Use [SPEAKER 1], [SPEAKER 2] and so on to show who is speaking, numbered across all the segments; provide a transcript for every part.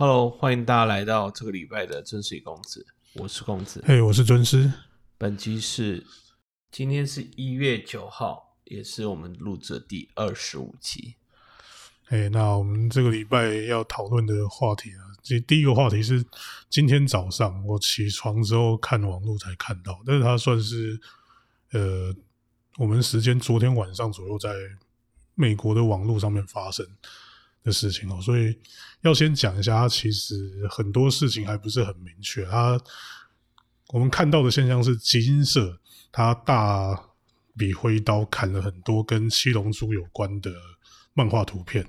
[SPEAKER 1] Hello，欢迎大家来到这个礼拜的真实公子，我是公子。
[SPEAKER 2] 嘿，我是尊师。
[SPEAKER 1] 本集是今天是一月九号，也是我们录制的第二十五集。
[SPEAKER 2] 哎，那我们这个礼拜要讨论的话题啊，这第一个话题是今天早上我起床之后看网络才看到，但是它算是呃我们时间昨天晚上左右在美国的网络上面发生的事情哦，所以要先讲一下，它其实很多事情还不是很明确。它我们看到的现象是，基因社它大笔挥刀砍了很多跟七龙珠有关的漫画图片。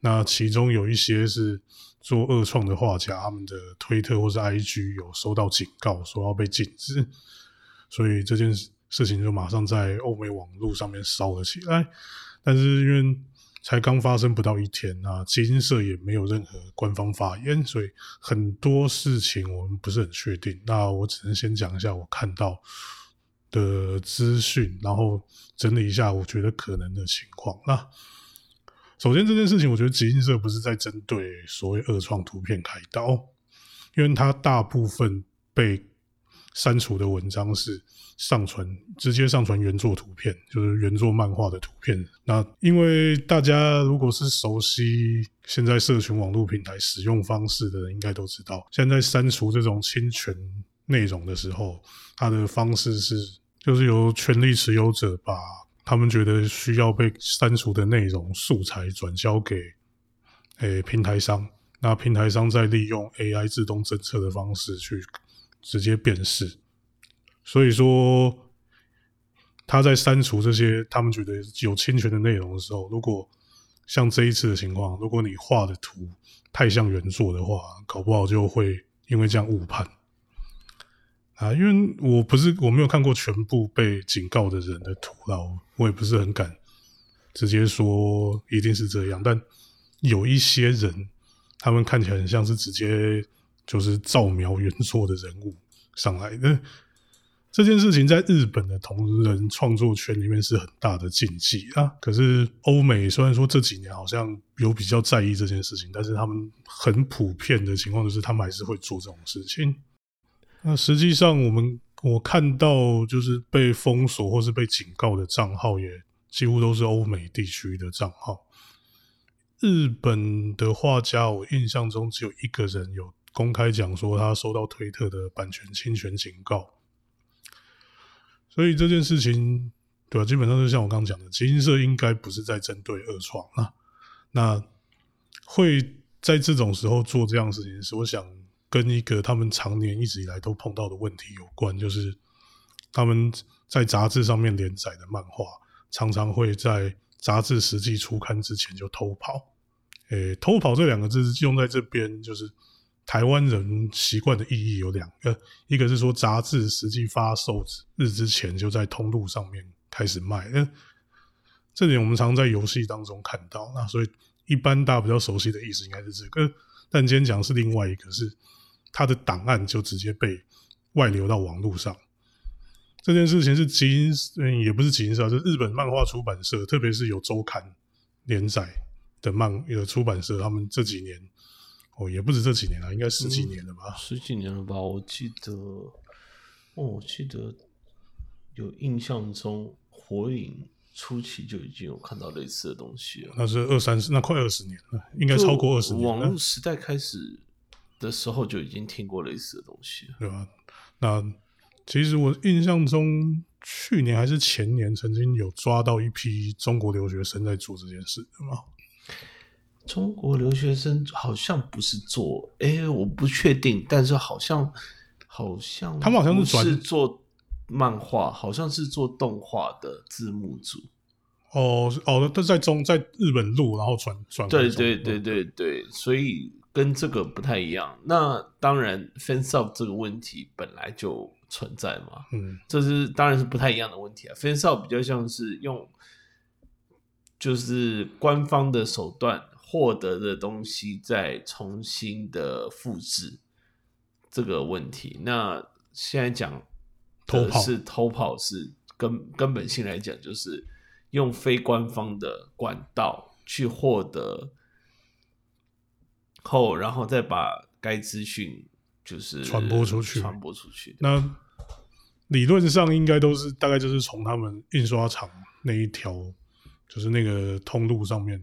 [SPEAKER 2] 那其中有一些是做恶创的画家，他们的推特或是 IG 有收到警告，说要被禁止，所以这件事情就马上在欧美网络上面烧了起来。但是因为才刚发生不到一天啊，基金社也没有任何官方发言，所以很多事情我们不是很确定。那我只能先讲一下我看到的资讯，然后整理一下我觉得可能的情况。那首先，这件事情我觉得集英社不是在针对所谓二创图片开刀，因为它大部分被删除的文章是上传直接上传原作图片，就是原作漫画的图片。那因为大家如果是熟悉现在社群网络平台使用方式的人，应该都知道，现在删除这种侵权内容的时候，它的方式是就是由权利持有者把。他们觉得需要被删除的内容素材转交给诶平台商，那平台商再利用 AI 自动侦测的方式去直接辨识。所以说，他在删除这些他们觉得有侵权的内容的时候，如果像这一次的情况，如果你画的图太像原作的话，搞不好就会因为这样误判。啊，因为我不是我没有看过全部被警告的人的图啦，我也不是很敢直接说一定是这样。但有一些人，他们看起来很像是直接就是照描原作的人物上来的。这件事情在日本的同人创作圈里面是很大的禁忌啊。可是欧美虽然说这几年好像有比较在意这件事情，但是他们很普遍的情况就是他们还是会做这种事情。那实际上，我们我看到就是被封锁或是被警告的账号，也几乎都是欧美地区的账号。日本的画家，我印象中只有一个人有公开讲说他收到推特的版权侵权警告。所以这件事情，对吧？基本上就像我刚刚讲的，基金社应该不是在针对二创啊。那会在这种时候做这样事情，是我想。跟一个他们常年一直以来都碰到的问题有关，就是他们在杂志上面连载的漫画，常常会在杂志实际出刊之前就偷跑。诶，偷跑这两个字用在这边，就是台湾人习惯的意义有两个，一个是说杂志实际发售日之前就在通路上面开始卖，那这点我们常在游戏当中看到。那所以一般大家比较熟悉的意思应该是这个，但今天讲是另外一个是。他的档案就直接被外流到网络上，这件事情是基因，嗯，也不是基因社，是日本漫画出版社，特别是有周刊连载的漫有出版社，他们这几年，哦，也不止这几年了，应该十几年了吧？
[SPEAKER 1] 十几年了吧？我记得，哦，我记得有印象中，火影初期就已经有看到类似的东西了。
[SPEAKER 2] 那是二三十，那快二十年了，应该超过二十年。
[SPEAKER 1] 网络时代开始。的时候就已经听过类似的东西，
[SPEAKER 2] 对吧？那其实我印象中，去年还是前年，曾经有抓到一批中国留学生在做这件事，对吗？
[SPEAKER 1] 中国留学生好像不是做，哎，我不确定，但是好像好像
[SPEAKER 2] 他们好像
[SPEAKER 1] 是做漫画，好像是做动画的字幕组。
[SPEAKER 2] 哦哦，都在中在日本录，然后转转。
[SPEAKER 1] 对对对对对，所以。跟这个不太一样，那当然，fans up 这个问题本来就存在嘛，嗯，这是当然是不太一样的问题啊。fans up 比较像是用，就是官方的手段获得的东西再重新的复制这个问题。那现在讲
[SPEAKER 2] 偷跑
[SPEAKER 1] 是偷跑，是根根本性来讲，就是用非官方的管道去获得。后，然后再把该资讯就是
[SPEAKER 2] 传播出去，
[SPEAKER 1] 传播出去。
[SPEAKER 2] 那理论上应该都是大概就是从他们印刷厂那一条，就是那个通路上面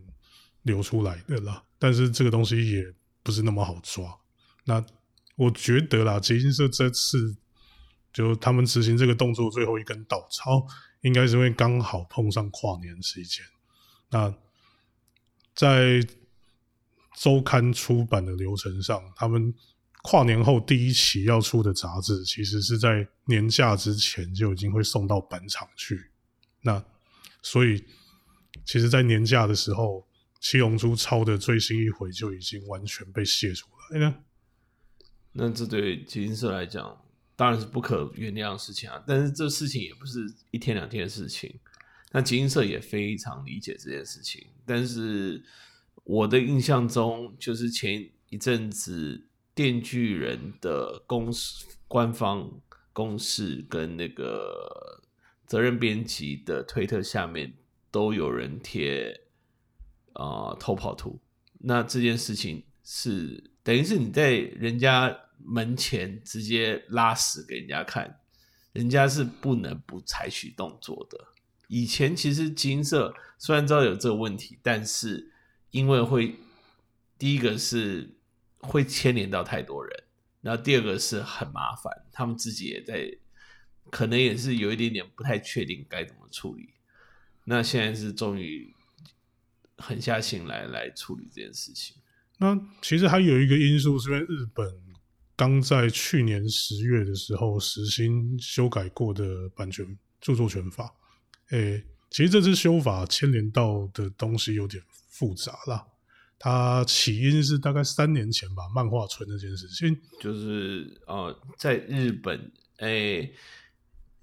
[SPEAKER 2] 流出来的啦。但是这个东西也不是那么好抓。那我觉得啦，吉金社这次就他们执行这个动作最后一根稻草，应该是因为刚好碰上跨年时间。那在周刊出版的流程上，他们跨年后第一期要出的杂志，其实是在年假之前就已经会送到版场去。那所以，其实，在年假的时候，《七龙珠》抄的最新一回就已经完全被泄出来了。
[SPEAKER 1] 那这对吉金社来讲，当然是不可原谅的事情啊。但是这事情也不是一天两天的事情。那吉金社也非常理解这件事情，但是。我的印象中，就是前一阵子电锯人的公司官方公示跟那个责任编辑的推特下面都有人贴啊偷跑图。那这件事情是等于是你在人家门前直接拉屎给人家看，人家是不能不采取动作的。以前其实金色虽然知道有这个问题，但是。因为会，第一个是会牵连到太多人，然后第二个是很麻烦，他们自己也在，可能也是有一点点不太确定该怎么处理。那现在是终于狠下心来来处理这件事情。
[SPEAKER 2] 那其实还有一个因素，是因为日本刚在去年十月的时候实行修改过的版权著作权法。诶，其实这次修法牵连到的东西有点。复杂啦，它起因是大概三年前吧，漫画村这件事情，
[SPEAKER 1] 就是呃，在日本，诶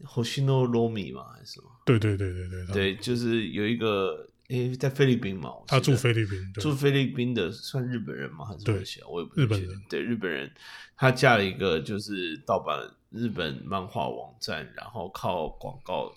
[SPEAKER 1] ，Hoshino Romi 嘛，还是什么？
[SPEAKER 2] 对对对对对，
[SPEAKER 1] 对，就是有一个，哎，在菲律宾嘛，
[SPEAKER 2] 他住菲律宾，
[SPEAKER 1] 住菲律宾的算日本人吗？还是
[SPEAKER 2] 对，
[SPEAKER 1] 我也不
[SPEAKER 2] 日本人，
[SPEAKER 1] 对日本人，他架了一个就是盗版日本漫画网站，然后靠广告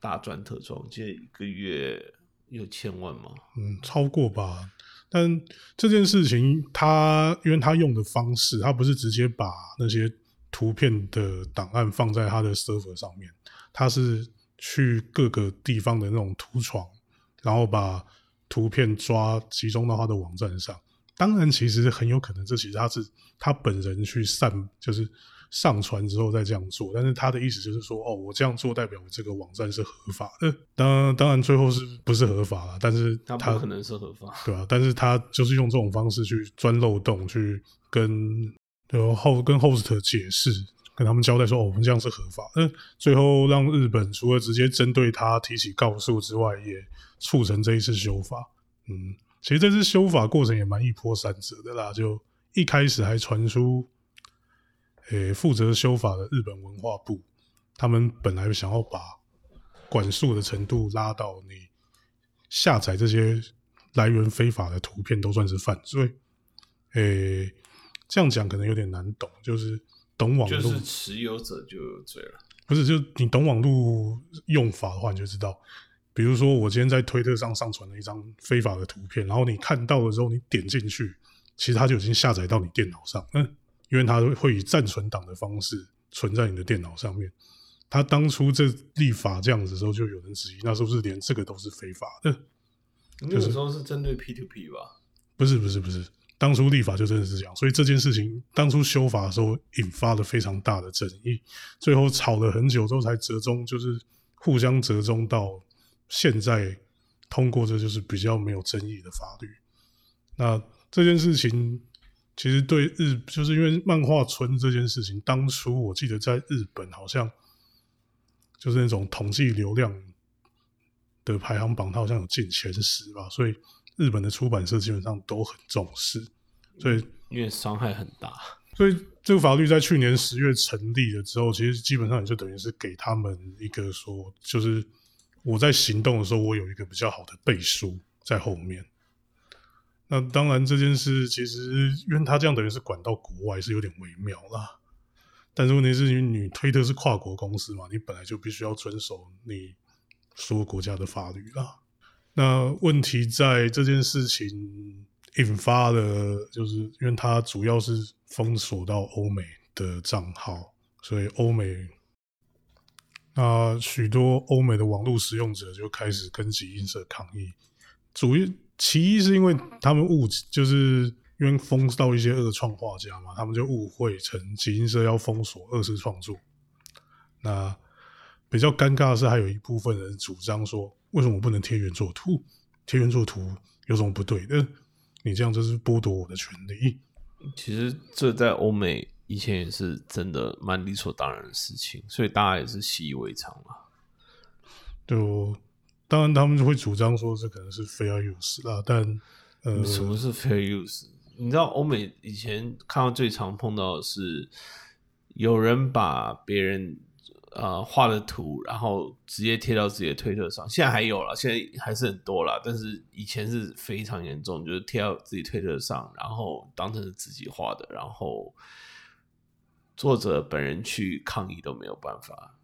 [SPEAKER 1] 大赚特赚，我记得一个月。有千万吗？
[SPEAKER 2] 嗯，超过吧。但这件事情，他因为他用的方式，他不是直接把那些图片的档案放在他的 server 上面，他是去各个地方的那种图床，然后把图片抓集中到他的网站上。当然，其实很有可能，这其实他是他本人去散，就是。上传之后再这样做，但是他的意思就是说，哦，我这样做代表这个网站是合法的。当当然最后是不是合法了？但是他
[SPEAKER 1] 不可能是合法，
[SPEAKER 2] 对吧？但是他就是用这种方式去钻漏洞，去跟后跟 host 解释，跟他们交代说，哦，我们这样是合法。嗯，最后让日本除了直接针对他提起告诉之外，也促成这一次修法。嗯，其实这次修法过程也蛮一波三折的啦，就一开始还传出。诶，负责修法的日本文化部，他们本来想要把管束的程度拉到你下载这些来源非法的图片都算是犯罪。诶，这样讲可能有点难懂，就是懂网络，就是
[SPEAKER 1] 持有者就有罪了。
[SPEAKER 2] 不是，就你懂网络用法的话，你就知道。比如说，我今天在推特上上传了一张非法的图片，然后你看到的时候，你点进去，其实它就已经下载到你电脑上。嗯。因为它会以暂存档的方式存在你的电脑上面。他当初这立法这样子的时候，就有人质疑，那是不是连这个都是非法的？
[SPEAKER 1] 那个时候是针对 P to P 吧？
[SPEAKER 2] 不是，不是，不是。当初立法就真的是这样，所以这件事情当初修法的时候引发了非常大的争议，最后吵了很久之后才折中，就是互相折中到现在通过，这就是比较没有争议的法律。那这件事情。其实对日，就是因为漫画村这件事情，当初我记得在日本好像就是那种统计流量的排行榜，它好像有进前十吧，所以日本的出版社基本上都很重视，所以
[SPEAKER 1] 因为伤害很大，
[SPEAKER 2] 所以这个法律在去年十月成立了之后，其实基本上也就等于是给他们一个说，就是我在行动的时候，我有一个比较好的背书在后面。那当然，这件事其实因为他这样等于是管到国外，是有点微妙啦。但是问题是，因为你推特是跨国公司嘛，你本来就必须要遵守你所有国家的法律啦。那问题在这件事情引发了，就是因为它主要是封锁到欧美的账号，所以欧美那许多欧美的网络使用者就开始跟集英社抗议。主要其一是因为他们误就是因为封到一些二创画家嘛，他们就误会成集英社要封锁二次创作。那比较尴尬的是，还有一部分人主张说，为什么我不能贴原作图？贴原作图有什么不对？的？你这样就是剥夺我的权利。
[SPEAKER 1] 其实这在欧美以前也是真的蛮理所当然的事情，所以大家也是习以为常了。
[SPEAKER 2] 就当然他们就会主张说这可能是 fair use 啦，但呃，
[SPEAKER 1] 什么是 fair use？你知道欧美以前看到最常碰到的是有人把别人。呃，画的图，然后直接贴到自己的推特上。现在还有了，现在还是很多了，但是以前是非常严重，就是贴到自己推特上，然后当成是自己画的，然后作者本人去抗议都没有办法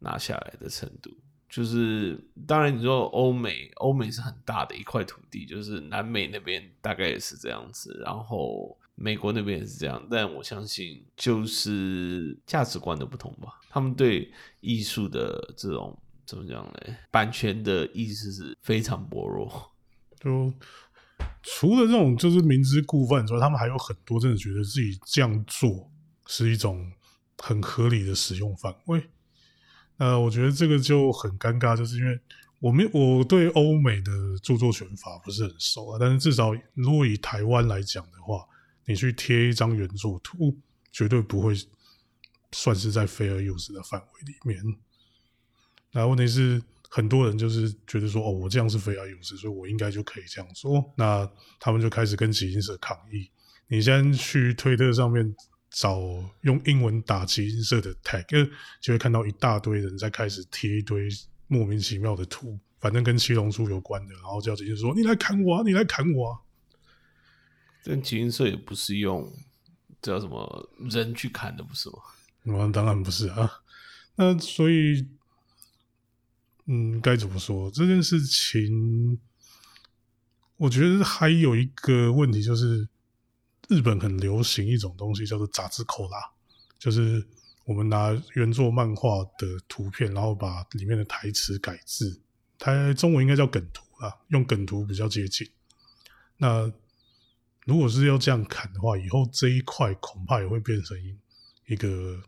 [SPEAKER 1] 拿下来的程度。就是当然，你说欧美，欧美是很大的一块土地，就是南美那边大概也是这样子，然后。美国那边也是这样，但我相信就是价值观的不同吧。他们对艺术的这种怎么讲呢？版权的意思是非常薄弱。
[SPEAKER 2] 就除了这种就是明知故犯之外，他们还有很多真的觉得自己这样做是一种很合理的使用范围。呃，我觉得这个就很尴尬，就是因为我们我对欧美的著作权法不是很熟啊，但是至少如果以台湾来讲的话。你去贴一张原作图，绝对不会算是在 fair use 的范围里面。那问题是，很多人就是觉得说，哦，我这样是 fair use，所以我应该就可以这样做。那他们就开始跟集英社抗议。你先去推特上面找用英文打集音社的 tag，就会看到一大堆人在开始贴一堆莫名其妙的图，反正跟七龙珠有关的，然后叫集英社说：“你来砍我，啊你来砍我。”
[SPEAKER 1] 啊但集音社也不是用叫什么人去砍的，不是吗？
[SPEAKER 2] 那当然不是啊。那所以，嗯，该怎么说这件事情？我觉得还有一个问题就是，日本很流行一种东西叫做杂志扣拉，就是我们拿原作漫画的图片，然后把里面的台词改字，它中文应该叫梗图啊，用梗图比较接近。那如果是要这样砍的话，以后这一块恐怕也会变成一个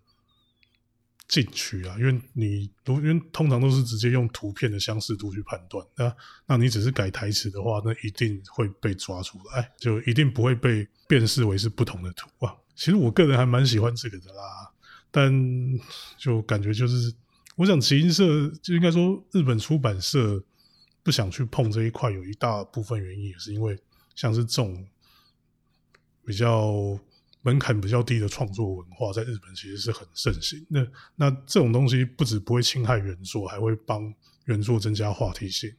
[SPEAKER 2] 禁区啊！因为你如因为通常都是直接用图片的相似度去判断，那那你只是改台词的话，那一定会被抓出来，就一定不会被辨识为是不同的图啊！其实我个人还蛮喜欢这个的啦，但就感觉就是，我想集英社就应该说日本出版社不想去碰这一块，有一大部分原因也是因为像是这种。比较门槛比较低的创作文化，在日本其实是很盛行。那那这种东西不止不会侵害原作，还会帮原作增加话题性，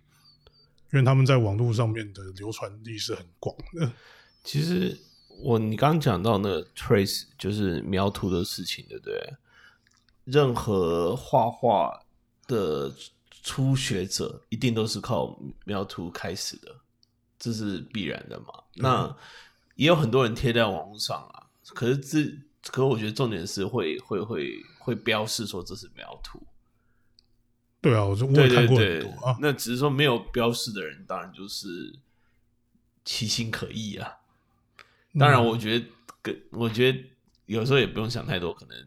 [SPEAKER 2] 因为他们在网络上面的流传力是很广的。
[SPEAKER 1] 其实我你刚刚讲到那个 trace 就是描图的事情，对不对？任何画画的初学者一定都是靠描图开始的，这是必然的嘛？那也有很多人贴在网络上啊，可是这，可我觉得重点是会会会会标示说这是描图。
[SPEAKER 2] 对啊，我就我也看过很多啊。
[SPEAKER 1] 那只是说没有标示的人，当然就是其心可疑啊。当然，我觉得跟我觉得有时候也不用想太多，可能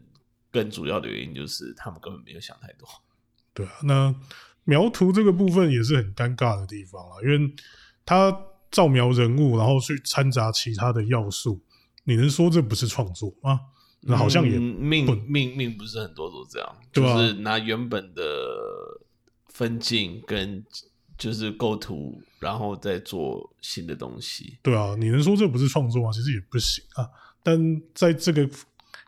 [SPEAKER 1] 更主要的原因就是他们根本没有想太多。
[SPEAKER 2] 对啊，那描图这个部分也是很尴尬的地方啊，因为他。照描人物，然后去掺杂其他的要素，你能说这不是创作吗？那好像也
[SPEAKER 1] 命命命不是很多都这样，就是拿原本的分镜跟就是构图，然后再做新的东西。
[SPEAKER 2] 对啊，你能说这不是创作吗？其实也不行啊。但在这个，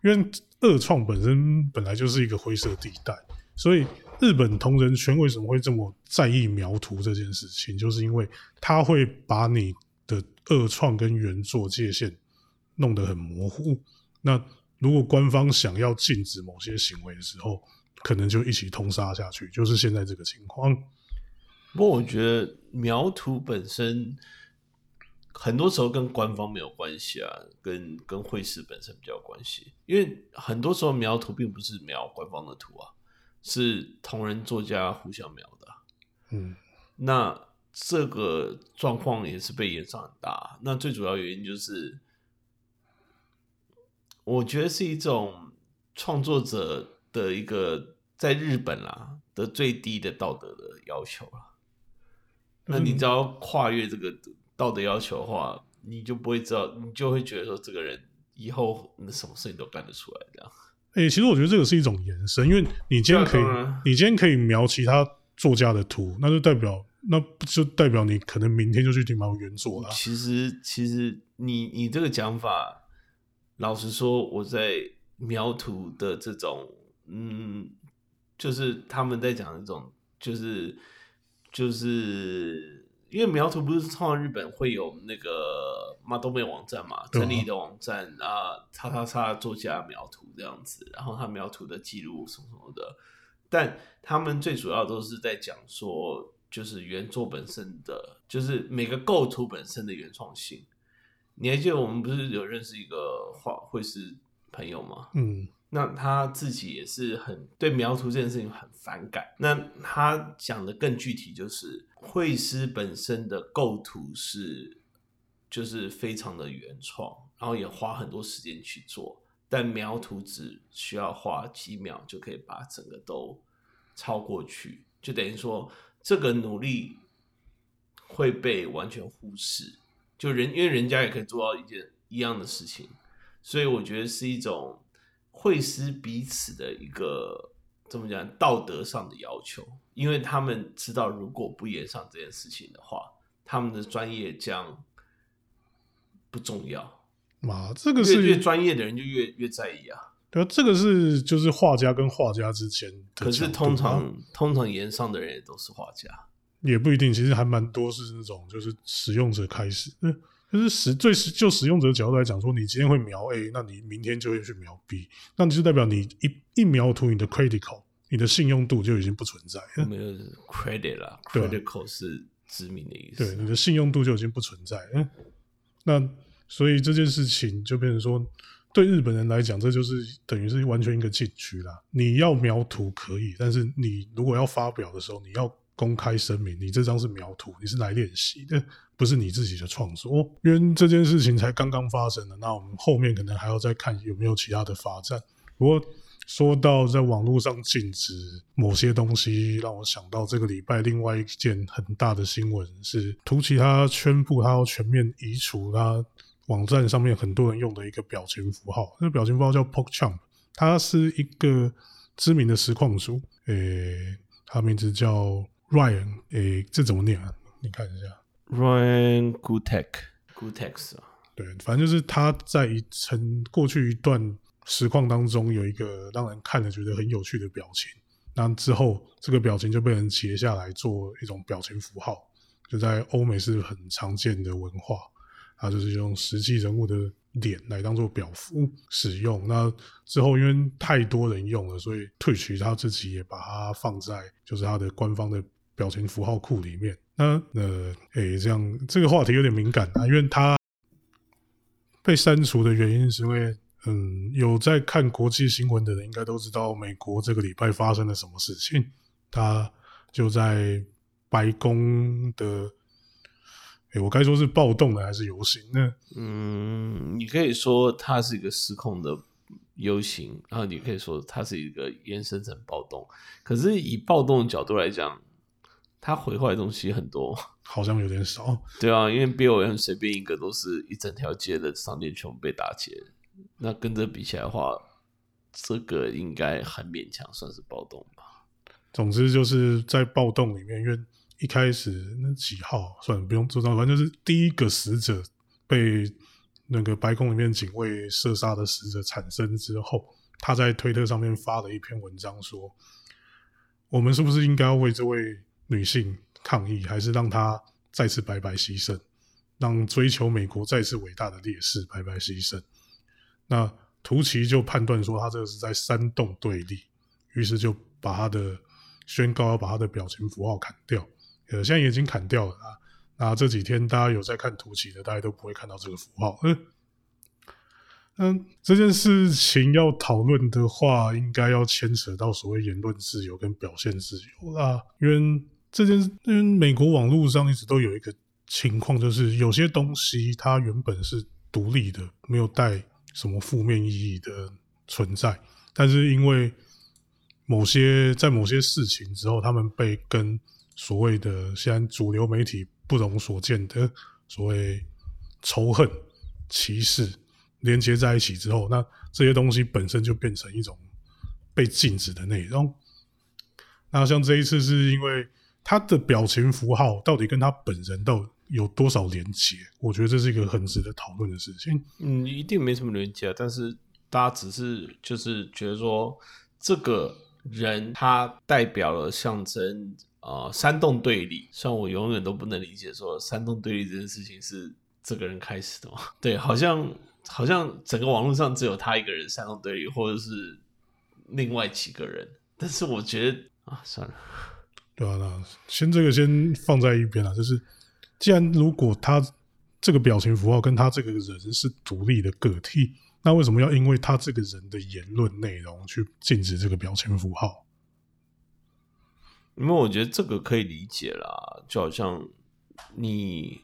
[SPEAKER 2] 因为二创本身本来就是一个灰色地带，所以。日本同人圈为什么会这么在意描图这件事情？就是因为他会把你的二创跟原作界限弄得很模糊。那如果官方想要禁止某些行为的时候，可能就一起通杀下去，就是现在这个情况。
[SPEAKER 1] 不过，我觉得描图本身很多时候跟官方没有关系啊，跟跟会师本身比较关系。因为很多时候描图并不是描官方的图啊，是同人作家互相描的。
[SPEAKER 2] 嗯，
[SPEAKER 1] 那这个状况也是被延上很大。那最主要原因就是，我觉得是一种创作者的一个在日本啦的最低的道德的要求了。那你只要跨越这个。道德要求的话，你就不会知道，你就会觉得说这个人以后那什么事情都干得出来这样。
[SPEAKER 2] 哎，其实我觉得这个是一种延伸，因为你今天可以，你今天可以描其他作家的图，那就代表，那就代表你可能明天就去听描原作了。
[SPEAKER 1] 其实，其实你你这个讲法，老实说，我在描图的这种，嗯，就是他们在讲一种，就是就是。因为描图不是创日本会有那个马东美网站嘛，整理的网站啊，叉叉叉作家描图这样子，然后他描图的记录什么什么的，但他们最主要都是在讲说，就是原作本身的，就是每个构图本身的原创性。你还记得我们不是有认识一个画会是朋友吗？
[SPEAKER 2] 嗯。
[SPEAKER 1] 那他自己也是很对描图这件事情很反感。那他讲的更具体，就是绘师本身的构图是就是非常的原创，然后也花很多时间去做，但描图只需要花几秒就可以把整个都超过去，就等于说这个努力会被完全忽视。就人因为人家也可以做到一件一样的事情，所以我觉得是一种。会师彼此的一个怎么讲道德上的要求，因为他们知道如果不演上这件事情的话，他们的专业将不重要。
[SPEAKER 2] 嘛，这个是
[SPEAKER 1] 越专业的人就越越在意啊。
[SPEAKER 2] 对啊，这个是就是画家跟画家之间。
[SPEAKER 1] 可是通常通常演上的人也都是画家，
[SPEAKER 2] 也不一定。其实还蛮多是那种就是使用者开始。就是使最使就使用者角度来讲，说你今天会描 A，那你明天就会去描 B，那你就代表你一一描图，你的 critical，你的信用度就已经不存在了。
[SPEAKER 1] 没有 credit 啦，critical 是知名的意思。
[SPEAKER 2] 对，你的信用度就已经不存在。了，那所以这件事情就变成说，对日本人来讲，这就是等于是完全一个禁区啦。你要描图可以，但是你如果要发表的时候，你要。公开声明，你这张是描图，你是来练习的，不是你自己的创作。因为这件事情才刚刚发生的，那我们后面可能还要再看有没有其他的发展。不过说到在网络上禁止某些东西，让我想到这个礼拜另外一件很大的新闻是，图奇他宣布他要全面移除他网站上面很多人用的一个表情符号，那表情符号叫 PokeChamp，他是一个知名的实况主，诶，他名字叫。Ryan，诶，这怎么念啊？你看一下
[SPEAKER 1] ，Ryan Gutek，Gutex 啊，
[SPEAKER 2] 对，反正就是他在一曾过去一段实况当中有一个让人看了觉得很有趣的表情，那之后这个表情就被人截下来做一种表情符号，就在欧美是很常见的文化，它就是用实际人物的。脸来当做表符使用，那之后因为太多人用了，所以退取他自己也把它放在就是他的官方的表情符号库里面。那呃，诶，这样这个话题有点敏感啊，因为他被删除的原因是因为，嗯，有在看国际新闻的人应该都知道，美国这个礼拜发生了什么事情，他就在白宫的。哎，我该说是暴动的还是游行呢？
[SPEAKER 1] 嗯，你可以说它是一个失控的游行，然后你可以说它是一个延伸成暴动。可是以暴动的角度来讲，它毁坏的东西很多，
[SPEAKER 2] 好像有点少。
[SPEAKER 1] 对啊，因为 B O M 随便一个都是一整条街的商店全部被打劫，那跟这比起来的话，这个应该很勉强算是暴动吧。
[SPEAKER 2] 总之就是在暴动里面，因为。一开始那几号算了，不用做到，反正就是第一个死者被那个白宫里面警卫射杀的死者产生之后，他在推特上面发了一篇文章，说我们是不是应该要为这位女性抗议，还是让她再次白白牺牲，让追求美国再次伟大的烈士白白牺牲？那图奇就判断说他这个是在煽动对立，于是就把他的宣告要把他的表情符号砍掉。呃，现在已经砍掉了啊。那这几天大家有在看图奇的，大家都不会看到这个符号。嗯嗯，这件事情要讨论的话，应该要牵扯到所谓言论自由跟表现自由啦。因为这件，因为美国网络上一直都有一个情况，就是有些东西它原本是独立的，没有带什么负面意义的存在，但是因为某些在某些事情之后，他们被跟所谓的现在主流媒体不容所见的所谓仇恨、歧视。连接在一起之后，那这些东西本身就变成一种被禁止的内容。那像这一次，是因为他的表情符号到底跟他本人到有多少连接？我觉得这是一个很值得讨论的事情。
[SPEAKER 1] 嗯，一定没什么连接，但是大家只是就是觉得说，这个人他代表了象征啊，煽动对立。像我永远都不能理解说，煽动对立这件事情是这个人开始的吗？对，好像。好像整个网络上只有他一个人煽动对立，或者是另外几个人。但是我觉得啊，算了，
[SPEAKER 2] 对啊，那先这个先放在一边啊。就是既然如果他这个表情符号跟他这个人是独立的个体，那为什么要因为他这个人的言论内容去禁止这个表情符号？
[SPEAKER 1] 因为我觉得这个可以理解啦，就好像你。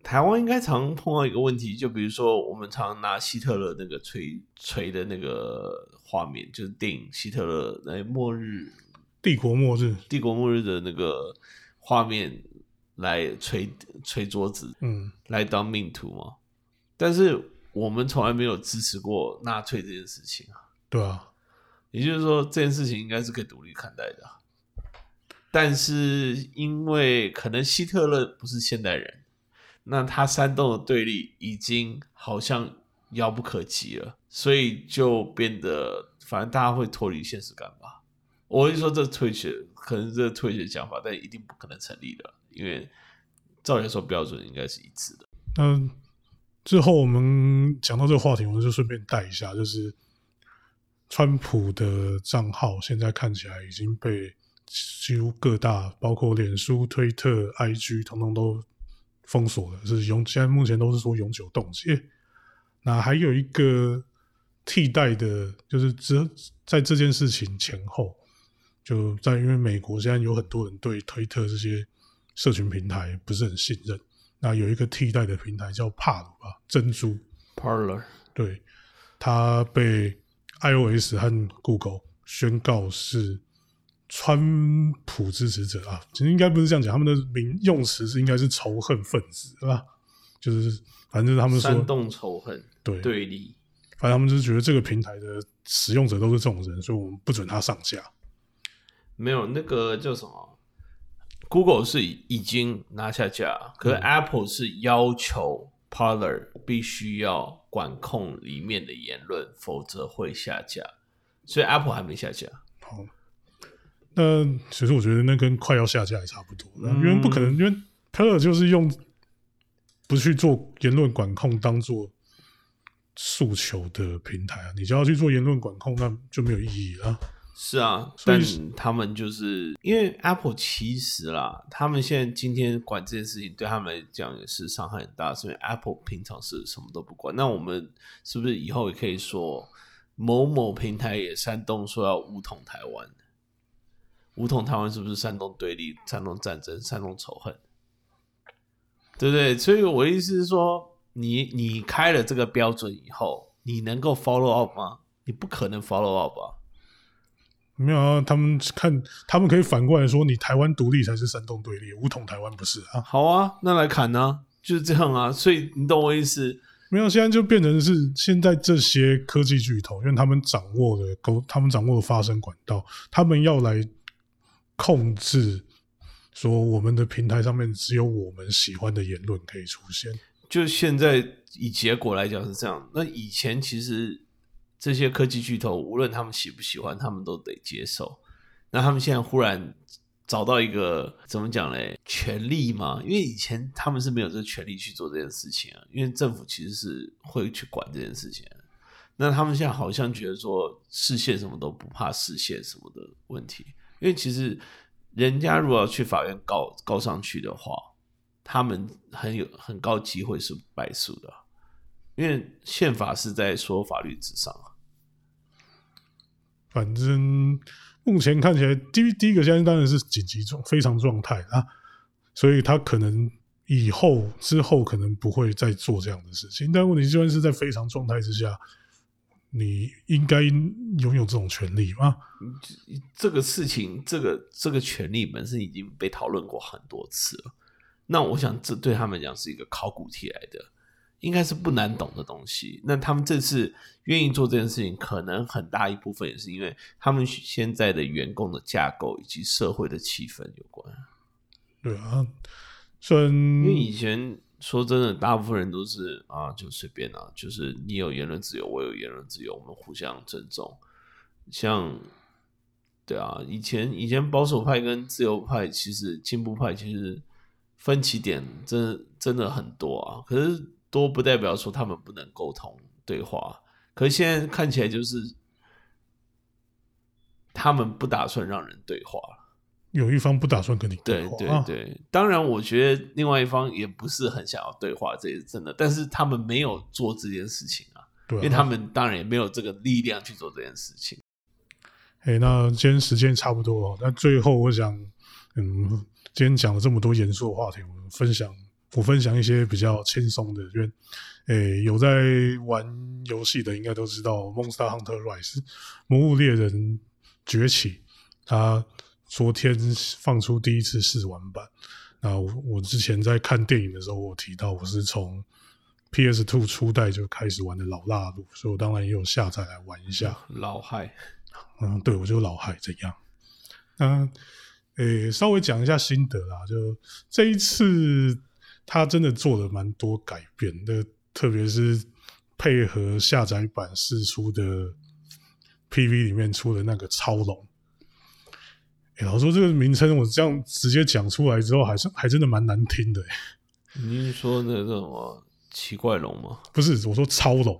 [SPEAKER 1] 台湾应该常碰到一个问题，就比如说我们常拿希特勒那个锤锤的那个画面，就是电影《希特勒来末日
[SPEAKER 2] 帝国末日
[SPEAKER 1] 帝国末日》的那个画面来锤锤桌子，
[SPEAKER 2] 嗯，
[SPEAKER 1] 来当命途嘛。但是我们从来没有支持过纳粹这件事情啊。
[SPEAKER 2] 对啊，
[SPEAKER 1] 也就是说这件事情应该是可以独立看待的。但是因为可能希特勒不是现代人。那他煽动的对立已经好像遥不可及了，所以就变得反正大家会脱离现实感吧。我会说这退学可能这退学讲法，但一定不可能成立的，因为照理说标准应该是一致的。
[SPEAKER 2] 那最后我们讲到这个话题，我们就顺便带一下，就是川普的账号现在看起来已经被几乎各大，包括脸书、推特、IG，统统都。封锁了是永，现在目前都是说永久冻结。那还有一个替代的，就是只在这件事情前后，就在因为美国现在有很多人对推特这些社群平台不是很信任。那有一个替代的平台叫帕鲁吧，珍珠
[SPEAKER 1] Parler，
[SPEAKER 2] 对，它被 iOS 和 Google 宣告是。川普支持者啊，其实应该不是这样讲，他们的名用词是应该是仇恨分子，对吧？就是反正他们说煽
[SPEAKER 1] 动仇恨，
[SPEAKER 2] 对
[SPEAKER 1] 对立，
[SPEAKER 2] 反正他们就是觉得这个平台的使用者都是这种人，所以我们不准他上架。
[SPEAKER 1] 没有那个叫什么，Google 是已经拿下架，可是 Apple 是要求 Parler 必须要管控里面的言论，否则会下架，所以 Apple 还没下架。
[SPEAKER 2] 好。那其实我觉得那跟快要下架也差不多，因为不可能，因为 p e r 就是用不去做言论管控当做诉求的平台啊，你就要去做言论管控，那就没有意义了。
[SPEAKER 1] 是啊，但他们就是因为 Apple 其实啦，他们现在今天管这件事情，对他们来讲也是伤害很大，所以 Apple 平常是什么都不管。那我们是不是以后也可以说某某平台也煽动说要武统台湾？武统台湾是不是煽动对立、煽动战争、煽动仇恨？对不对？所以我的意思是说，你你开了这个标准以后，你能够 follow up 吗？你不可能 follow up 啊！
[SPEAKER 2] 没有啊，他们看，他们可以反过来说，你台湾独立才是煽动对立，武统台湾不是啊？
[SPEAKER 1] 好啊，那来砍啊？就是这样啊！所以你懂我意思？
[SPEAKER 2] 没有，现在就变成是现在这些科技巨头，因为他们掌握的沟，他们掌握了发声管道，他们要来。控制说我们的平台上面只有我们喜欢的言论可以出现。
[SPEAKER 1] 就现在以结果来讲是这样。那以前其实这些科技巨头，无论他们喜不喜欢，他们都得接受。那他们现在忽然找到一个怎么讲嘞？权利嘛？因为以前他们是没有这个权利去做这件事情啊。因为政府其实是会去管这件事情。那他们现在好像觉得说视线什么都不怕视线什么的问题。因为其实，人家如果要去法院告告上去的话，他们很有很高机会是败诉的，因为宪法是在说法律之上啊。
[SPEAKER 2] 反正目前看起来，第第一个现在当然是紧急状非常状态啊，所以他可能以后之后可能不会再做这样的事情。但问题就算是在非常状态之下，你应该拥有这种权利吗？
[SPEAKER 1] 这个事情，这个这个权利本身已经被讨论过很多次了。那我想，这对他们讲是一个考古题来的，应该是不难懂的东西。那他们这次愿意做这件事情，可能很大一部分也是因为他们现在的员工的架构以及社会的气氛有关。
[SPEAKER 2] 对啊，虽然
[SPEAKER 1] 因为以前说真的，大部分人都是啊，就随便啊，就是你有言论自由，我有言论自由，我们互相尊重。像对啊，以前以前保守派跟自由派，其实进步派其实。分歧点真真的很多啊，可是多不代表说他们不能沟通对话。可是现在看起来就是他们不打算让人对话
[SPEAKER 2] 有一方不打算跟你
[SPEAKER 1] 对
[SPEAKER 2] 话。
[SPEAKER 1] 对对，当然我觉得另外一方也不是很想要对话，这也是真的。但是他们没有做这件事情啊，因为他们当然也没有这个力量去做这件事情。
[SPEAKER 2] 哎，那今天时间差不多了，那最后我想，嗯。今天讲了这么多严肃的话题，我们分享我分享一些比较轻松的。因为，诶，有在玩游戏的应该都知道《Monster Hunter Rise》魔物猎人崛起，它昨天放出第一次试玩版。那我我之前在看电影的时候，我提到我是从 PS Two 初代就开始玩的老辣路，所以我当然也有下载来玩一下。
[SPEAKER 1] 老害，
[SPEAKER 2] 嗯，对，我就老害这样。嗯。诶，稍微讲一下心得啦。就这一次，他真的做了蛮多改变的，特别是配合下载版释出的 PV 里面出的那个超龙。哎，老说这个名称，我这样直接讲出来之后，还是还真的蛮难听的。
[SPEAKER 1] 你是说那个什么奇怪龙吗？
[SPEAKER 2] 不是，我说超龙，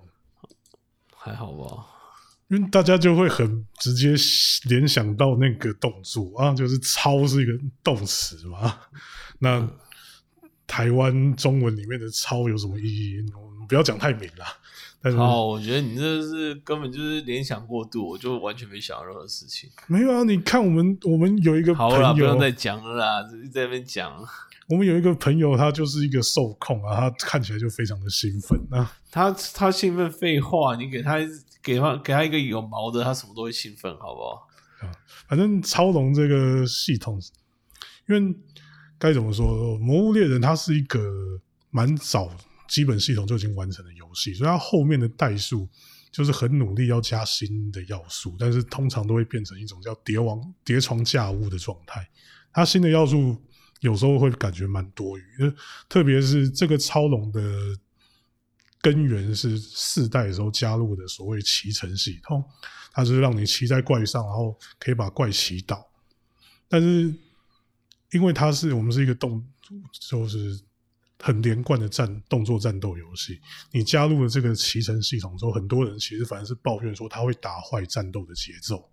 [SPEAKER 1] 还好吧。
[SPEAKER 2] 因为大家就会很直接联想到那个动作啊，就是“超”是一个动词嘛。那台湾中文里面的“超”有什么意义？我们不要讲太明了。
[SPEAKER 1] 哦，我觉得你这是根本就是联想过度，我就完全没想到任何事情。
[SPEAKER 2] 没有啊，你看我们，我们有一个朋友，不
[SPEAKER 1] 用再讲了啦，直接在那边讲。
[SPEAKER 2] 我们有一个朋友，他就是一个受控啊，他看起来就非常的兴奋啊。
[SPEAKER 1] 他他兴奋，废话，你给他。给他给他一个有毛的，他什么都会兴奋，好不好？
[SPEAKER 2] 啊，反正超龙这个系统，因为该怎么说，《魔物猎人》它是一个蛮早基本系统就已经完成的游戏，所以它后面的代数就是很努力要加新的要素，但是通常都会变成一种叫叠王叠床架屋的状态。它新的要素有时候会感觉蛮多余，特别是这个超龙的。根源是四代的时候加入的所谓骑乘系统，它是让你骑在怪上，然后可以把怪骑倒。但是因为它是我们是一个动，就是很连贯的战动作战斗游戏，你加入了这个骑乘系统之后，很多人其实反而是抱怨说它会打坏战斗的节奏。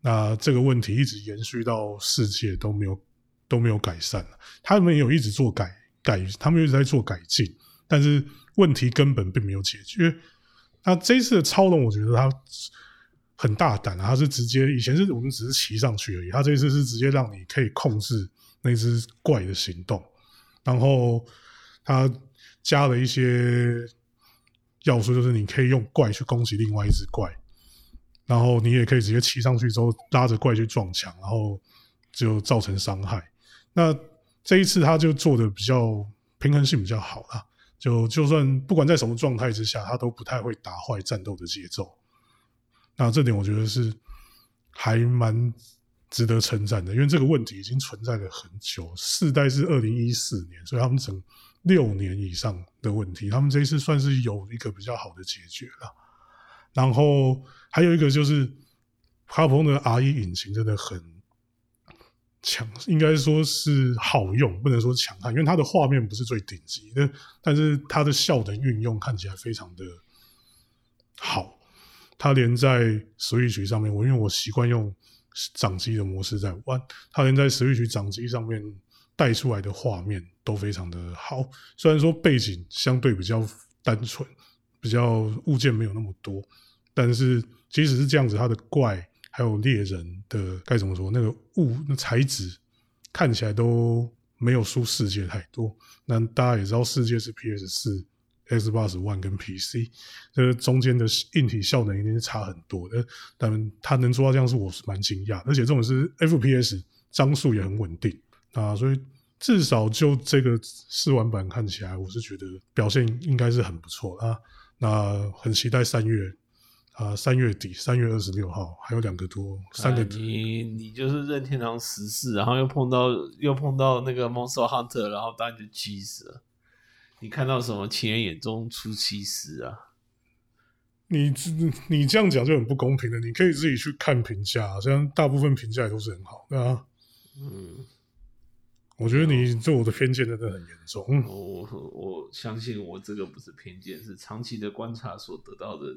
[SPEAKER 2] 那这个问题一直延续到世界都没有都没有改善他们也有一直做改改，他们一直在做改进，但是。问题根本并没有解决。那这一次的超龙，我觉得他很大胆啊！他是直接以前是我们只是骑上去而已，他这次是直接让你可以控制那只怪的行动，然后他加了一些要素，就是你可以用怪去攻击另外一只怪，然后你也可以直接骑上去之后拉着怪去撞墙，然后就造成伤害。那这一次他就做的比较平衡性比较好了。就就算不管在什么状态之下，他都不太会打坏战斗的节奏。那这点我觉得是还蛮值得称赞的，因为这个问题已经存在了很久。四代是二零一四年，所以他们整六年以上的问题，他们这一次算是有一个比较好的解决了。然后还有一个就是，哈普的 R 一引擎真的很。强应该说是好用，不能说强悍，因为它的画面不是最顶级的，但是它的效能运用看起来非常的好。它连在 Switch 上面，我因为我习惯用掌机的模式在玩，它连在 Switch 掌机上面带出来的画面都非常的好。虽然说背景相对比较单纯，比较物件没有那么多，但是即使是这样子，它的怪还有猎人的该怎么说，那个物那材质看起来都没有输世界太多。那大家也知道，世界是 PS 四。Xbox One 跟 PC，这中间的硬体效能一定是差很多的，但它能做到这样，是我是蛮惊讶。而且这种是 FPS，张数也很稳定啊，所以至少就这个试玩版看起来，我是觉得表现应该是很不错啊。那很期待三月啊，三月底，三月二十六号还有两个多三个。
[SPEAKER 1] 你你就是任天堂十四，然后又碰到又碰到那个 Monster Hunter，然后当然就气死了。你看到什么？情人眼中出西施啊！
[SPEAKER 2] 你你这样讲就很不公平了。你可以自己去看评价，虽然大部分评价也都是很好，对啊。嗯，我觉得你对我的偏见真的很严重。
[SPEAKER 1] 我我相信我这个不是偏见，是长期的观察所得到的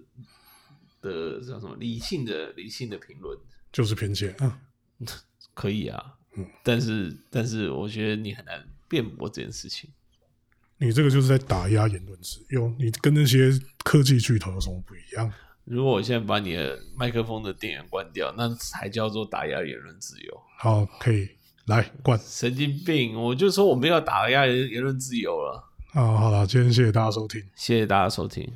[SPEAKER 1] 的叫什么理性的理性的评论，
[SPEAKER 2] 就是偏见啊。
[SPEAKER 1] 可以啊，嗯，但是但是我觉得你很难辩驳这件事情。
[SPEAKER 2] 你这个就是在打压言论自由，你跟那些科技巨头有什么不一样？
[SPEAKER 1] 如果我现在把你的麦克风的电源关掉，那才叫做打压言论自由。
[SPEAKER 2] 好，可以来关。
[SPEAKER 1] 神经病！我就说我们要打压言言论自由了。
[SPEAKER 2] 啊，好了，今天谢谢大家收听，
[SPEAKER 1] 谢谢大家收听。